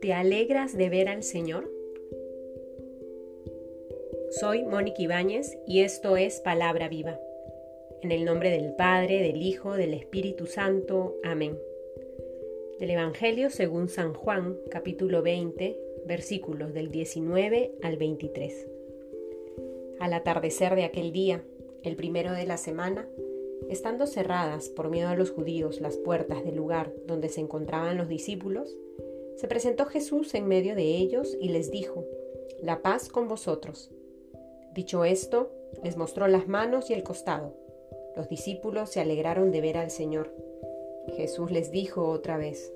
¿Te alegras de ver al Señor? Soy Mónica Ibáñez y esto es Palabra Viva. En el nombre del Padre, del Hijo, del Espíritu Santo. Amén. Del Evangelio según San Juan, capítulo 20, versículos del 19 al 23. Al atardecer de aquel día, el primero de la semana, estando cerradas por miedo a los judíos las puertas del lugar donde se encontraban los discípulos, se presentó Jesús en medio de ellos y les dijo, La paz con vosotros. Dicho esto, les mostró las manos y el costado. Los discípulos se alegraron de ver al Señor. Jesús les dijo otra vez,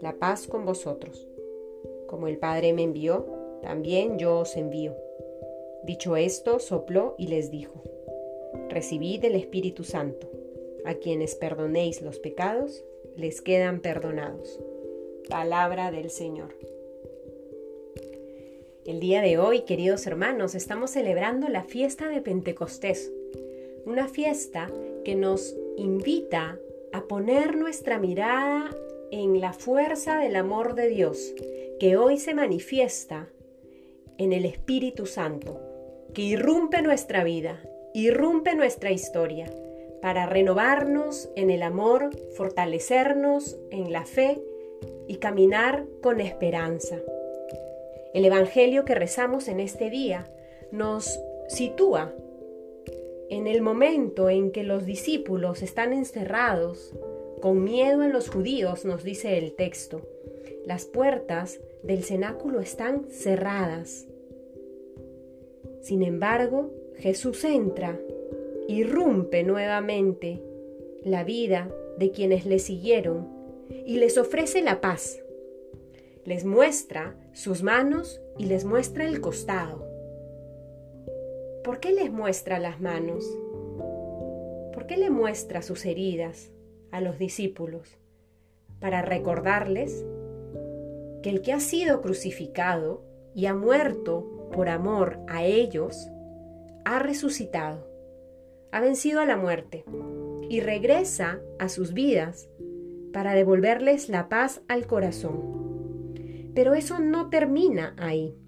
La paz con vosotros. Como el Padre me envió, también yo os envío. Dicho esto, sopló y les dijo, Recibid el Espíritu Santo. A quienes perdonéis los pecados, les quedan perdonados. Palabra del Señor. El día de hoy, queridos hermanos, estamos celebrando la fiesta de Pentecostés, una fiesta que nos invita a poner nuestra mirada en la fuerza del amor de Dios, que hoy se manifiesta en el Espíritu Santo, que irrumpe nuestra vida, irrumpe nuestra historia, para renovarnos en el amor, fortalecernos en la fe y caminar con esperanza. El Evangelio que rezamos en este día nos sitúa en el momento en que los discípulos están encerrados, con miedo en los judíos, nos dice el texto. Las puertas del cenáculo están cerradas. Sin embargo, Jesús entra, irrumpe nuevamente la vida de quienes le siguieron y les ofrece la paz. Les muestra sus manos y les muestra el costado. ¿Por qué les muestra las manos? ¿Por qué le muestra sus heridas a los discípulos? Para recordarles que el que ha sido crucificado y ha muerto por amor a ellos, ha resucitado, ha vencido a la muerte y regresa a sus vidas para devolverles la paz al corazón. Pero eso no termina ahí,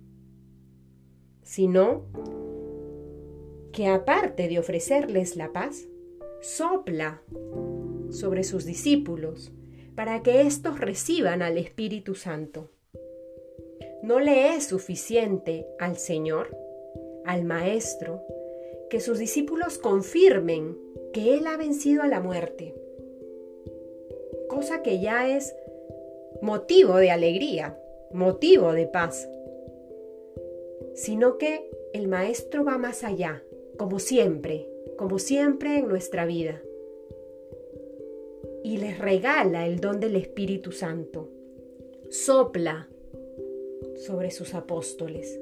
sino que aparte de ofrecerles la paz, sopla sobre sus discípulos para que éstos reciban al Espíritu Santo. No le es suficiente al Señor, al Maestro, que sus discípulos confirmen que Él ha vencido a la muerte, cosa que ya es motivo de alegría, motivo de paz, sino que el Maestro va más allá, como siempre, como siempre en nuestra vida, y les regala el don del Espíritu Santo, sopla sobre sus apóstoles.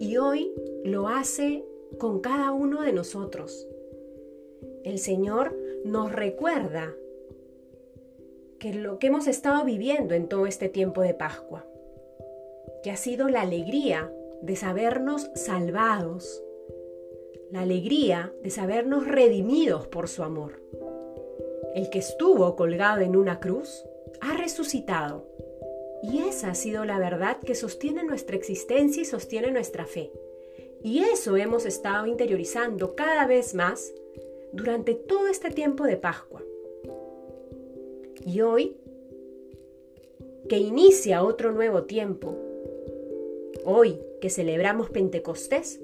Y hoy lo hace con cada uno de nosotros. El Señor nos recuerda que lo que hemos estado viviendo en todo este tiempo de Pascua, que ha sido la alegría de sabernos salvados, la alegría de sabernos redimidos por su amor. El que estuvo colgado en una cruz ha resucitado y esa ha sido la verdad que sostiene nuestra existencia y sostiene nuestra fe. Y eso hemos estado interiorizando cada vez más durante todo este tiempo de Pascua. Y hoy, que inicia otro nuevo tiempo, hoy que celebramos Pentecostés,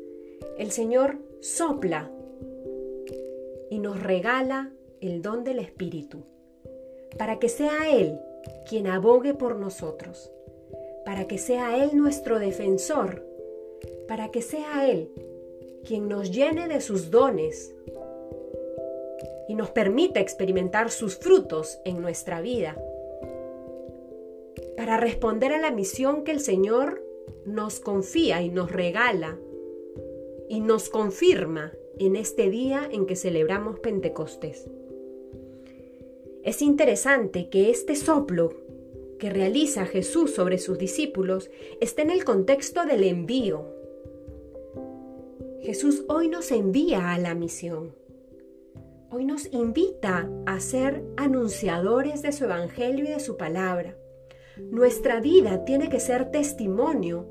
el Señor sopla y nos regala el don del Espíritu, para que sea Él quien abogue por nosotros, para que sea Él nuestro defensor, para que sea Él quien nos llene de sus dones y nos permita experimentar sus frutos en nuestra vida, para responder a la misión que el Señor nos confía y nos regala y nos confirma en este día en que celebramos Pentecostés. Es interesante que este soplo que realiza Jesús sobre sus discípulos esté en el contexto del envío. Jesús hoy nos envía a la misión. hoy nos invita a ser anunciadores de su Evangelio y de su palabra. Nuestra vida tiene que ser testimonio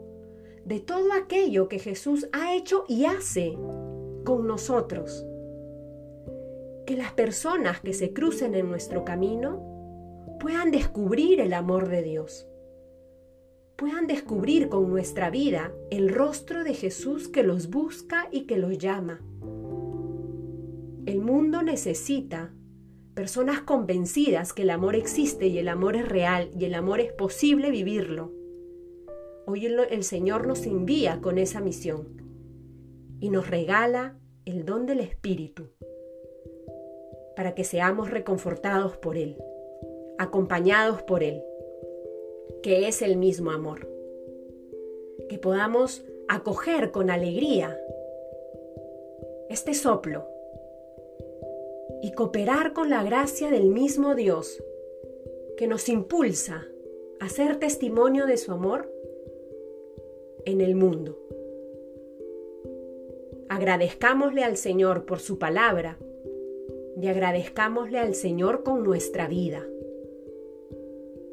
de todo aquello que Jesús ha hecho y hace con nosotros. Que las personas que se crucen en nuestro camino puedan descubrir el amor de Dios, puedan descubrir con nuestra vida el rostro de Jesús que los busca y que los llama. El mundo necesita personas convencidas que el amor existe y el amor es real y el amor es posible vivirlo. Hoy el, Señor nos envía con esa misión y nos regala el don del Espíritu para que seamos reconfortados por Él, acompañados por Él, que es el mismo amor. Que podamos acoger con alegría este soplo y cooperar con la gracia del mismo Dios que nos impulsa a ser testimonio de su amor en el mundo. Agradezcámosle al Señor por su palabra y agradezcámosle al Señor con nuestra vida.